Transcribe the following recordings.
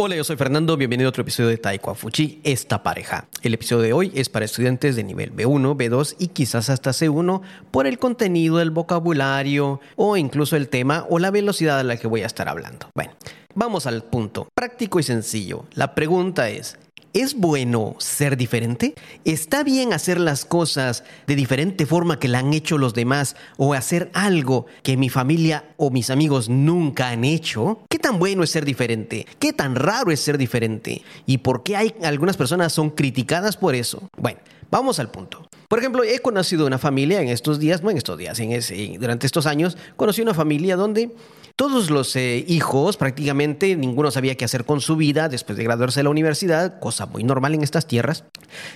Hola, yo soy Fernando, bienvenido a otro episodio de Taiko Fuchi, esta pareja. El episodio de hoy es para estudiantes de nivel B1, B2 y quizás hasta C1 por el contenido, el vocabulario o incluso el tema o la velocidad a la que voy a estar hablando. Bueno, vamos al punto, práctico y sencillo. La pregunta es, ¿Es bueno ser diferente? ¿Está bien hacer las cosas de diferente forma que la han hecho los demás o hacer algo que mi familia o mis amigos nunca han hecho? ¿Qué tan bueno es ser diferente? ¿Qué tan raro es ser diferente? ¿Y por qué hay algunas personas son criticadas por eso? Bueno, vamos al punto. Por ejemplo, he conocido una familia en estos días, no en estos días, en ese, durante estos años, conocí una familia donde todos los eh, hijos, prácticamente ninguno sabía qué hacer con su vida después de graduarse de la universidad, cosa muy normal en estas tierras.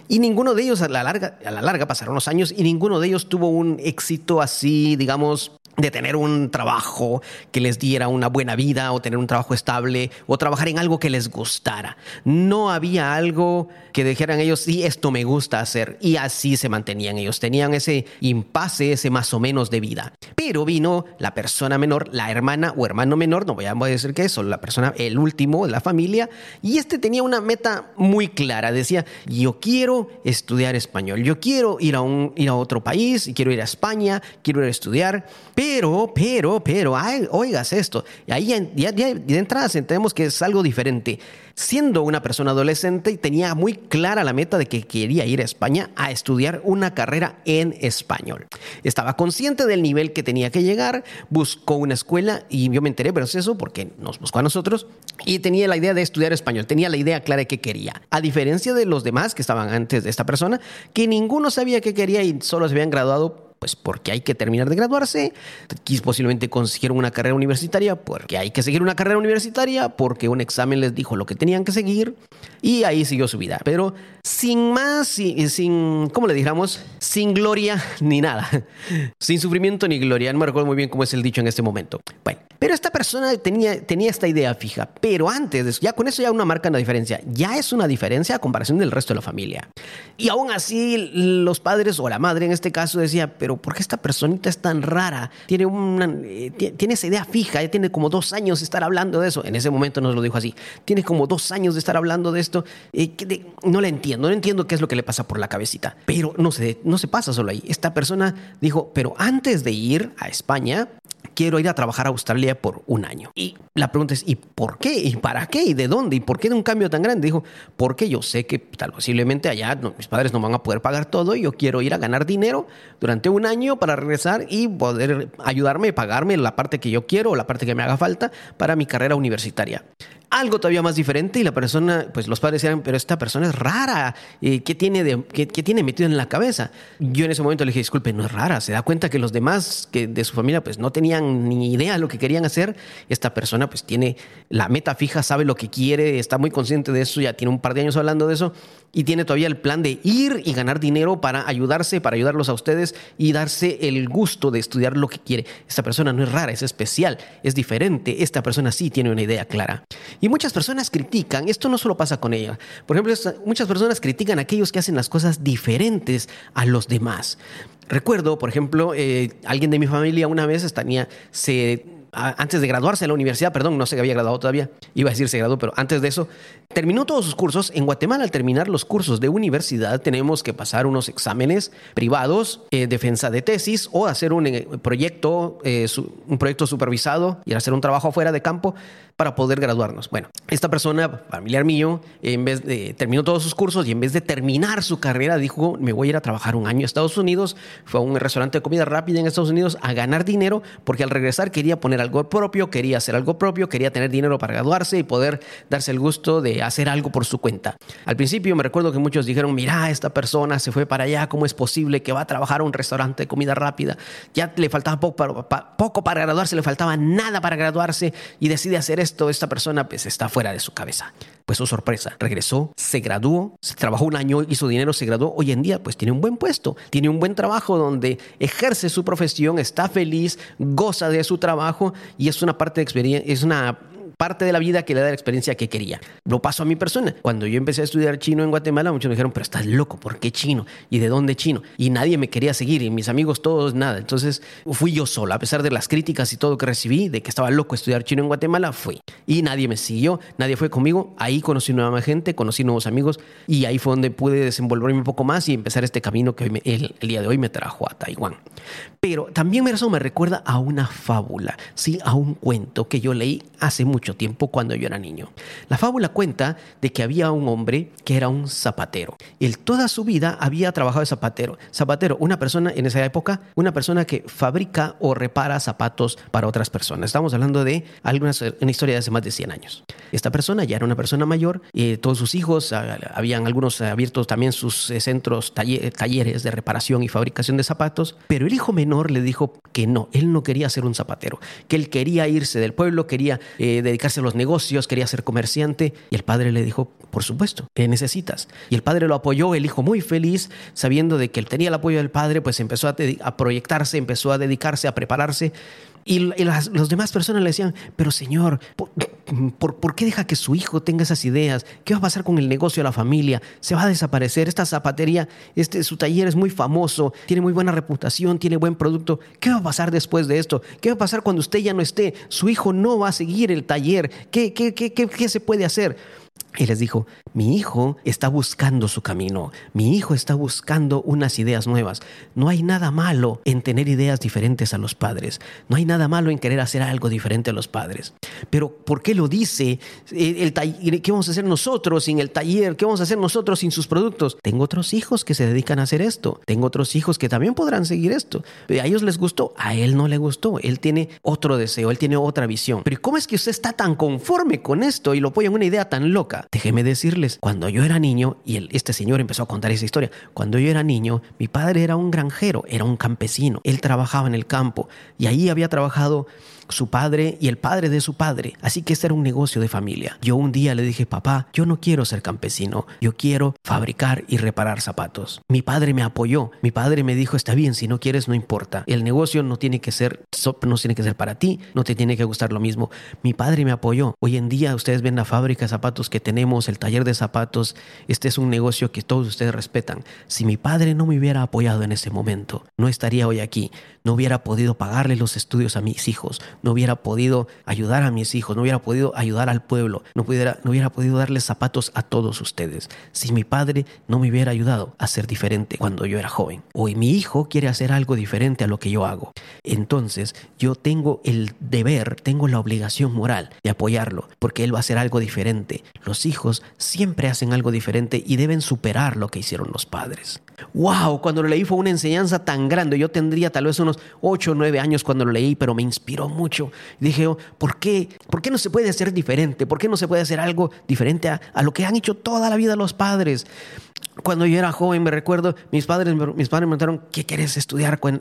Y ninguno de ellos a la larga, a la larga pasaron los años y ninguno de ellos tuvo un éxito así, digamos, de tener un trabajo que les diera una buena vida o tener un trabajo estable o trabajar en algo que les gustara. No había algo que dijeran ellos, sí, esto me gusta hacer. Y así se mantenían ellos. Tenían ese impasse, ese más o menos de vida. Pero vino la persona menor, la hermana o hermano menor, no voy a decir que eso, la persona, el último de la familia. Y este tenía una meta muy clara. Decía, yo quiero estudiar español. Yo quiero ir a, un, ir a otro país, quiero ir a España, quiero ir a estudiar. Pero, pero, pero, oigas esto. Y ahí ya, ya de entrada entendemos que es algo diferente. Siendo una persona adolescente, tenía muy clara la meta de que quería ir a España a estudiar una carrera en español. Estaba consciente del nivel que tenía que llegar, buscó una escuela y yo me enteré, pero es eso porque nos buscó a nosotros y tenía la idea de estudiar español, tenía la idea clara de qué quería. A diferencia de los demás que estaban antes de esta persona, que ninguno sabía qué quería y solo se habían graduado pues porque hay que terminar de graduarse, posiblemente consiguieron una carrera universitaria, porque hay que seguir una carrera universitaria, porque un examen les dijo lo que tenían que seguir, y ahí siguió su vida. Pero sin más, sin, sin ¿cómo le dijéramos? Sin gloria ni nada. Sin sufrimiento ni gloria. No me recuerdo muy bien cómo es el dicho en este momento. Bueno, pero esta persona tenía, tenía esta idea fija, pero antes de eso, ya con eso ya una marca una diferencia. Ya es una diferencia a comparación del resto de la familia. Y aún así, los padres o la madre en este caso decía, pero ¿por qué esta personita es tan rara? Tiene, una, eh, tiene esa idea fija, ya tiene como dos años de estar hablando de eso. En ese momento nos lo dijo así. Tiene como dos años de estar hablando de esto. Eh, no le entiendo, no entiendo qué es lo que le pasa por la cabecita. Pero no se, no se pasa solo ahí. Esta persona dijo, pero antes de ir a España, quiero ir a trabajar a Australia por un año. Y la pregunta es, ¿y por qué? ¿Y para qué? ¿Y de dónde? ¿Y por qué de un cambio tan grande? Dijo, porque yo sé que tal posiblemente allá mis padres no van a poder pagar todo y yo quiero ir a ganar dinero durante un año para regresar y poder ayudarme pagarme la parte que yo quiero o la parte que me haga falta para mi carrera universitaria algo todavía más diferente y la persona, pues los padres decían, pero esta persona es rara, ¿qué tiene, qué, tiene metido en la cabeza? Yo en ese momento le dije, disculpe, no es rara, se da cuenta que los demás que de su familia pues no tenían ni idea de lo que querían hacer, esta persona pues tiene la meta fija, sabe lo que quiere, está muy consciente de eso, ya tiene un par de años hablando de eso y tiene todavía el plan de ir y ganar dinero para ayudarse, para ayudarlos a ustedes y darse el gusto de estudiar lo que quiere. Esta persona no es rara, es especial, es diferente, esta persona sí tiene una idea clara. Y muchas personas critican, esto no solo pasa con ella, por ejemplo, muchas personas critican a aquellos que hacen las cosas diferentes a los demás. Recuerdo, por ejemplo, eh, alguien de mi familia una vez tenía, se antes de graduarse en la universidad, perdón, no que había graduado todavía, iba a decir se graduó, pero antes de eso, terminó todos sus cursos. En Guatemala, al terminar los cursos de universidad, tenemos que pasar unos exámenes privados, eh, defensa de tesis o hacer un eh, proyecto, eh, un proyecto supervisado y hacer un trabajo afuera de campo para poder graduarnos. Bueno, esta persona, familiar mío, en vez de terminó todos sus cursos y en vez de terminar su carrera, dijo, me voy a ir a trabajar un año a Estados Unidos. Fue a un restaurante de comida rápida en Estados Unidos a ganar dinero porque al regresar quería poner algo propio, quería hacer algo propio, quería tener dinero para graduarse y poder darse el gusto de hacer algo por su cuenta. Al principio me recuerdo que muchos dijeron, mira, esta persona se fue para allá, ¿cómo es posible que va a trabajar a un restaurante de comida rápida? Ya le faltaba poco para, poco para graduarse, le faltaba nada para graduarse y decide hacer esto. Esta persona pues está fuera de su cabeza. Pues su sorpresa, regresó, se graduó, se trabajó un año, hizo dinero, se graduó. Hoy en día pues tiene un buen puesto, tiene un buen trabajo donde ejerce su profesión, está feliz, goza de su trabajo y es una parte de experiencia, es una parte de la vida que le da la experiencia que quería. Lo paso a mi persona. Cuando yo empecé a estudiar chino en Guatemala, muchos me dijeron, pero estás loco, ¿por qué chino? ¿Y de dónde chino? Y nadie me quería seguir, y mis amigos todos, nada. Entonces fui yo solo, a pesar de las críticas y todo que recibí, de que estaba loco estudiar chino en Guatemala, fui. Y nadie me siguió, nadie fue conmigo. Ahí conocí nueva gente, conocí nuevos amigos, y ahí fue donde pude desenvolverme un poco más y empezar este camino que el, el día de hoy me trajo a Taiwán. Pero también eso me recuerda a una fábula, sí, a un cuento que yo leí hace mucho tiempo cuando yo era niño. La fábula cuenta de que había un hombre que era un zapatero. Él toda su vida había trabajado de zapatero. Zapatero, una persona en esa época, una persona que fabrica o repara zapatos para otras personas. Estamos hablando de algunas, una historia de hace más de 100 años. Esta persona ya era una persona mayor, y todos sus hijos, ah, habían algunos abiertos también sus eh, centros, talleres de reparación y fabricación de zapatos, pero el hijo menor le dijo que no, él no quería ser un zapatero, que él quería irse del pueblo, quería eh, dedicarse a los negocios, quería ser comerciante. Y el padre le dijo, por supuesto, ¿qué necesitas? Y el padre lo apoyó, el hijo muy feliz, sabiendo de que él tenía el apoyo del padre, pues empezó a, a proyectarse, empezó a dedicarse, a prepararse. Y, las los demás personas le decían, pero señor, ¿por, ¿por, qué deja que su hijo tenga esas ideas? ¿Qué va a pasar con el negocio de la familia? ¿Se va a desaparecer? Esta zapatería, este, su taller es muy famoso, tiene muy buena reputación, tiene buen producto. ¿Qué va a pasar después de esto? ¿Qué va a pasar cuando usted ya no esté? Su hijo no va a seguir el taller. ¿Qué, qué, qué, qué, qué se puede hacer? Y les dijo, mi hijo está buscando su camino, mi hijo está buscando unas ideas nuevas. No hay nada malo en tener ideas diferentes a los padres, no hay nada malo en querer hacer algo diferente a los padres. Pero ¿por qué lo dice? El ¿Qué vamos a hacer nosotros sin el taller? ¿Qué vamos a hacer nosotros sin sus productos? Tengo otros hijos que se dedican a hacer esto, tengo otros hijos que también podrán seguir esto. A ellos les gustó, a él no le gustó, él tiene otro deseo, él tiene otra visión. Pero ¿cómo es que usted está tan conforme con esto y lo apoya en una idea tan loca? Déjeme cuando yo era niño, y este señor empezó a contar esa historia, cuando yo era niño, mi padre era un granjero, era un campesino, él trabajaba en el campo y ahí había trabajado su padre y el padre de su padre. Así que este era un negocio de familia. Yo un día le dije, papá, yo no quiero ser campesino, yo quiero fabricar y reparar zapatos. Mi padre me apoyó, mi padre me dijo, está bien, si no quieres, no importa. El negocio no tiene que ser, no tiene que ser para ti, no te tiene que gustar lo mismo. Mi padre me apoyó. Hoy en día ustedes ven la fábrica de zapatos que tenemos, el taller de zapatos, este es un negocio que todos ustedes respetan. Si mi padre no me hubiera apoyado en ese momento, no estaría hoy aquí, no hubiera podido pagarle los estudios a mis hijos, no hubiera podido ayudar a mis hijos, no hubiera podido ayudar al pueblo, no, no hubiera podido darles zapatos a todos ustedes. Si mi padre no me hubiera ayudado a ser diferente cuando yo era joven. Hoy mi hijo quiere hacer algo diferente a lo que yo hago. Entonces yo tengo el deber, tengo la obligación moral de apoyarlo, porque él va a hacer algo diferente. Los hijos siempre hacen algo diferente y deben superar lo que hicieron los padres. ¡Wow! Cuando lo leí fue una enseñanza tan grande. Yo tendría tal vez unos 8 o 9 años cuando lo leí, pero me inspiró mucho dije, oh, ¿por qué? ¿Por qué no se puede hacer diferente? ¿Por qué no se puede hacer algo diferente a, a lo que han hecho toda la vida los padres? Cuando yo era joven, me recuerdo, mis padres, mis padres me preguntaron, ¿qué quieres estudiar en,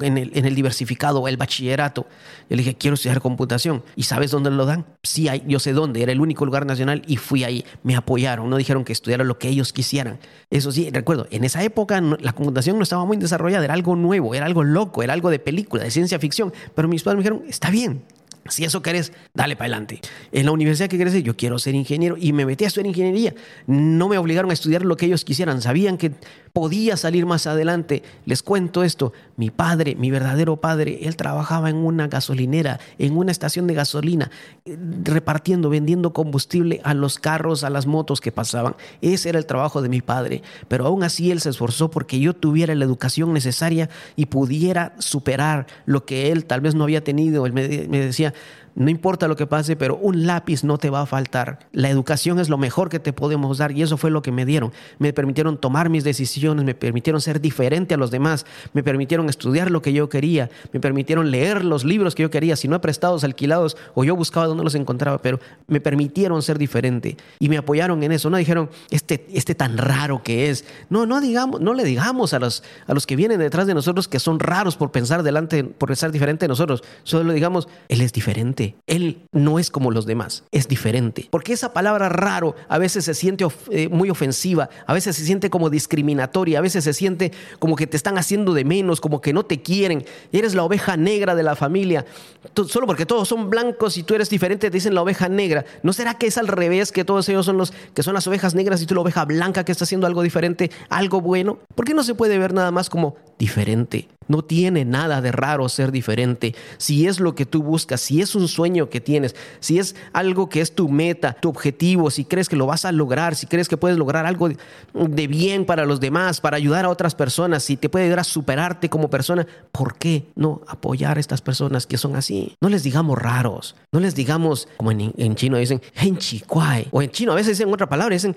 en, el, en, el, diversificado o el bachillerato? Yo le dije, quiero estudiar computación. ¿Y sabes dónde lo dan? Sí, hay, yo sé dónde. Era el único lugar nacional y fui ahí. Me apoyaron. No dijeron que estudiara lo que ellos quisieran. Eso sí, recuerdo, en esa época la computación no estaba muy desarrollada. Era algo nuevo, era algo loco, era algo de película, de ciencia ficción. Pero mis padres me dijeron, está bien, si eso querés, dale para adelante. En la universidad que querés, yo quiero ser ingeniero y me metí a estudiar ingeniería. No me obligaron a estudiar lo que ellos quisieran. Sabían que podía salir más adelante. Les cuento esto. Mi padre, mi verdadero padre, él trabajaba en una gasolinera, en una estación de gasolina, repartiendo, vendiendo combustible a los carros, a las motos que pasaban. Ese era el trabajo de mi padre. Pero aún así él se esforzó porque yo tuviera la educación necesaria y pudiera superar lo que él tal vez no había tenido. Él me decía, no importa lo que pase, pero un lápiz no te va a faltar. La educación es lo mejor que te podemos dar y eso fue lo que me dieron. Me permitieron tomar mis decisiones, me permitieron ser diferente a los demás, me permitieron estudiar lo que yo quería, me permitieron leer los libros que yo quería, si no prestados, alquilados o yo buscaba dónde los encontraba, pero me permitieron ser diferente y me apoyaron en eso. No dijeron, este, este tan raro que es. No, no digamos, no le digamos a los, a los que vienen detrás de nosotros que son raros por pensar delante, por pensar diferente de nosotros. Solo digamos, él es diferente Él no es como los demás, es diferente. Porque esa palabra raro a veces se siente eh, muy ofensiva, a veces se siente como discriminatoria, a veces se siente como que te están haciendo de menos, como que no te quieren. Eres la oveja negra de la familia. solo porque todos son blancos y tú eres diferente, te dicen la oveja negra. ¿No será que es al revés, que todos ellos son los que son las ovejas negras y tú la oveja blanca que está haciendo algo diferente, algo bueno? ¿Por qué no se puede ver nada más como diferente? No tiene nada de raro ser diferente. Si es lo que tú buscas, si es un sueño que tienes, si es algo que es tu meta, tu objetivo, si crees que lo vas a lograr, si crees que puedes lograr algo de bien para los demás, para ayudar a otras personas, si te puede ayudar a superarte como persona, ¿por qué no apoyar a estas personas que son así? No les digamos raros, no les digamos, como en, chino dicen, hen kuai, o en chino a veces dicen otra palabra, dicen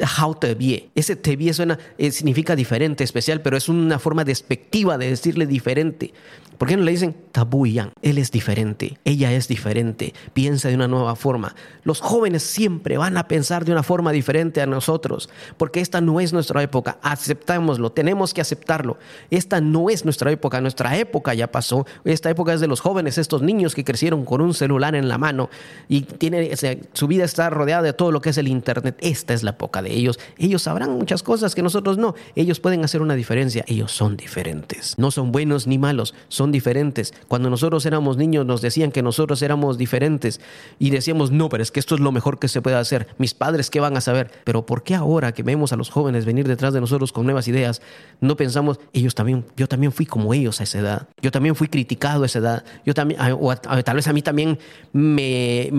how te Ese te suena, eh, significa diferente, especial, pero es una forma despectiva de decirle diferente. ¿Por qué no le dicen Tabuyan? Él es diferente, ella es diferente, piensa de una nueva forma. Los jóvenes siempre van a pensar de una forma diferente a nosotros, porque esta no es nuestra época. Aceptámoslo, tenemos que aceptarlo. Esta no es nuestra época, nuestra época ya pasó. Esta época es de los jóvenes, estos niños que crecieron con un celular en la mano y tiene, su vida está rodeada de todo lo que es el Internet. Esta es la época de ellos. Ellos sabrán muchas cosas que nosotros no. Ellos pueden hacer una diferencia. Ellos son diferentes. No son buenos ni malos, son diferentes. Cuando nosotros éramos niños nos decían que nosotros éramos diferentes y decíamos, no, pero es que esto es lo mejor que se puede hacer. Mis padres, ¿qué van a saber? Pero ¿por qué ahora que vemos a los jóvenes venir detrás de nosotros con nuevas ideas, no pensamos, ellos también, yo también fui como ellos a esa edad. Yo también fui criticado a esa edad. Yo también, o tal vez a mí también me,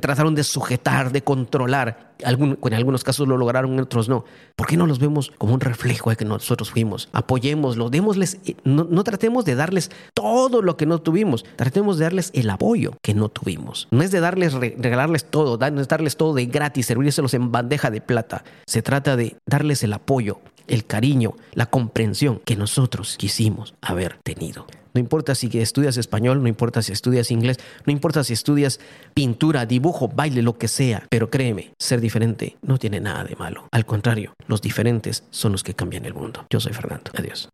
trataron de sujetar, de controlar en algunos casos lo lograron, en otros no. ¿Por qué no los vemos como un reflejo de que nosotros fuimos? Apoyémoslos, démosles, eh, no, no tratemos de darles todo lo que no tuvimos, tratemos de darles el apoyo que no tuvimos. No es de darles, regalarles todo, no es darles todo de gratis, servírselos en bandeja de plata. Se trata de darles el apoyo, el cariño, la comprensión que nosotros quisimos haber tenido. No importa si estudias español, no importa si estudias inglés, no importa si estudias pintura, dibujo, baile, lo que sea. Pero créeme, ser diferente no tiene nada de malo. Al contrario, los diferentes son los que cambian el mundo. Yo soy Fernando. Adiós.